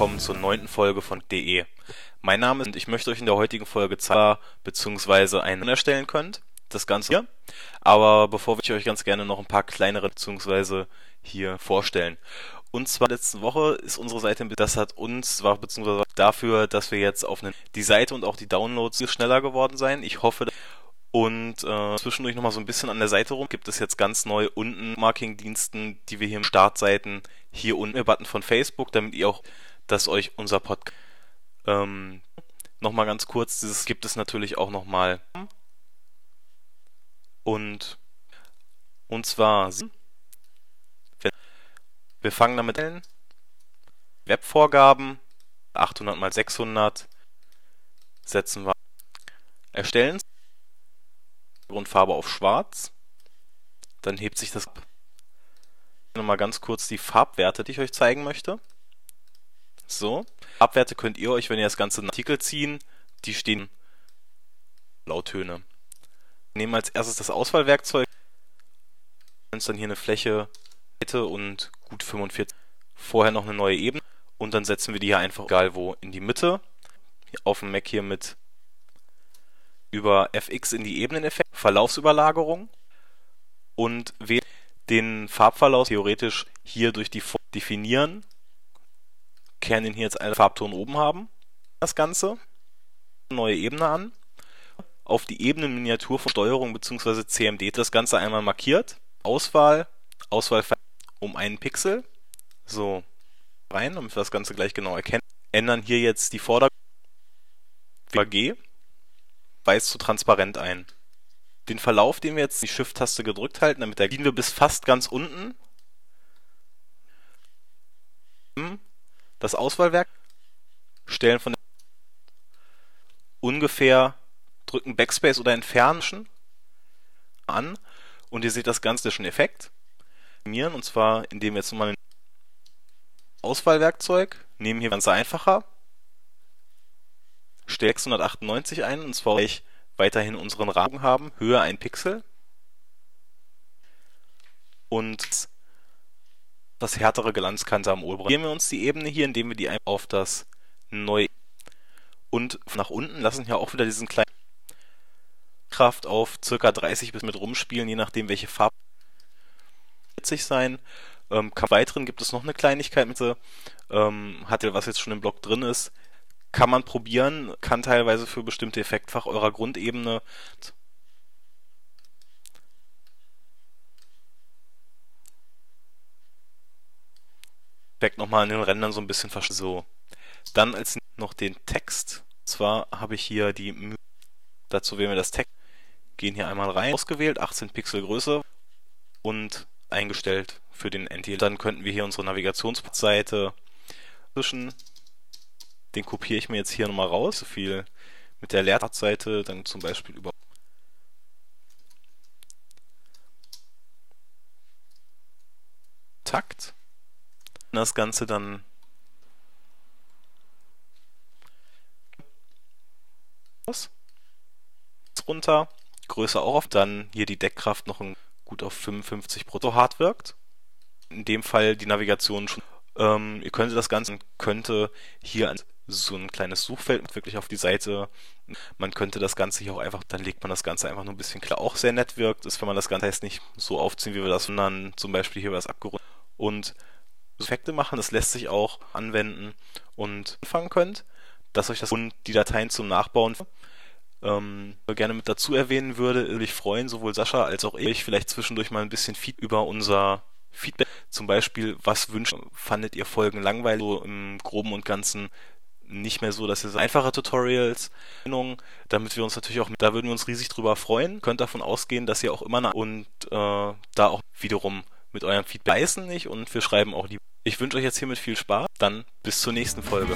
willkommen zur neunten Folge von DE. Mein Name ist und ich möchte euch in der heutigen Folge zeigen, beziehungsweise einen erstellen könnt. Das Ganze hier. Aber bevor ich euch ganz gerne noch ein paar kleinere beziehungsweise hier vorstellen. Und zwar letzte Woche ist unsere Seite, das hat uns, war beziehungsweise dafür, dass wir jetzt auf eine, die Seite und auch die Downloads schneller geworden sein. Ich hoffe, und äh, zwischendurch nochmal so ein bisschen an der Seite rum gibt es jetzt ganz neu unten Marketingdiensten, die wir hier im Startseiten hier unten im Button von Facebook, damit ihr auch, dass euch unser Podcast ähm, nochmal ganz kurz, dieses gibt es natürlich auch nochmal und und zwar wir fangen damit an Webvorgaben 800 mal 600 setzen wir erstellen Grundfarbe auf schwarz. Dann hebt sich das ab. Nochmal ganz kurz die Farbwerte, die ich euch zeigen möchte. So. Farbwerte könnt ihr euch, wenn ihr das ganze Artikel ziehen, die stehen Blautöne. Nehmen als erstes das Auswahlwerkzeug. Dann hier eine Fläche und gut 45. Vorher noch eine neue Ebene. Und dann setzen wir die hier einfach egal wo in die Mitte. Auf dem Mac hier mit über fx in die Ebeneneffekt, Verlaufsüberlagerung und den Farbverlauf theoretisch hier durch die Form definieren. Den hier jetzt einen Farbton oben haben. Das Ganze. Neue Ebene an. Auf die Ebenenminiatur von Steuerung bzw. CMD das Ganze einmal markiert. Auswahl, Auswahl um einen Pixel. So, rein, damit wir das Ganze gleich genau erkennen. Ändern hier jetzt die Vordergrund G weiß zu transparent ein. Den Verlauf, den wir jetzt die Shift-Taste gedrückt halten, damit gehen wir bis fast ganz unten. Das Auswahlwerk stellen von ungefähr drücken Backspace oder entfernen an und ihr seht das Ganze schon Effekt. Und zwar indem wir jetzt nochmal ein Auswahlwerkzeug nehmen hier ganz einfacher stelle 698 ein und zwar ich weiterhin unseren Rahmen haben, Höhe 1 Pixel und das härtere Glanzkante am oberen. Gehen wir uns die Ebene hier, indem wir die auf das neue und nach unten lassen hier auch wieder diesen kleinen Kraft auf ca. 30 bis mit rumspielen, je nachdem welche Farbe sein. Ähm, weiteren gibt es noch eine Kleinigkeit mit ähm, hatte was jetzt schon im Block drin ist, kann man probieren, kann teilweise für bestimmte Effektfach eurer Grundebene Effekt nochmal in den Rändern so ein bisschen so. Dann als noch den Text. Und zwar habe ich hier die dazu wählen wir das Text, gehen hier einmal rein, ausgewählt, 18 Pixel Größe und eingestellt für den NTL. Dann könnten wir hier unsere Navigationsseite zwischen den kopiere ich mir jetzt hier nochmal raus. So viel mit der Leertaktseite dann zum Beispiel über Takt. Das Ganze dann runter, Größe auch auf, dann hier die Deckkraft noch gut auf 55 brutto hart wirkt. In dem Fall die Navigation schon. Ähm, ihr könntet das Ganze könnte hier so ein kleines Suchfeld wirklich auf die Seite. Man könnte das Ganze hier auch einfach, dann legt man das Ganze einfach nur ein bisschen klar. Auch sehr nett wirkt, ist, wenn man das Ganze heißt nicht so aufziehen, wie wir das, sondern zum Beispiel hier was abgerundet und Effekte machen. Das lässt sich auch anwenden und anfangen könnt, dass euch das und die Dateien zum Nachbauen ähm, gerne mit dazu erwähnen würde, würde ich freuen, sowohl Sascha als auch ich vielleicht zwischendurch mal ein bisschen Feed über unser Feedback. Zum Beispiel, was wünscht, fandet ihr Folgen langweilig, so im Groben und Ganzen nicht mehr so, dass ihr einfache Tutorials, damit wir uns natürlich auch, da würden wir uns riesig drüber freuen. Könnt davon ausgehen, dass ihr auch immer und äh, da auch wiederum mit eurem Feedback beißen nicht und wir schreiben auch lieber. Ich wünsche euch jetzt hiermit viel Spaß. Dann bis zur nächsten Folge.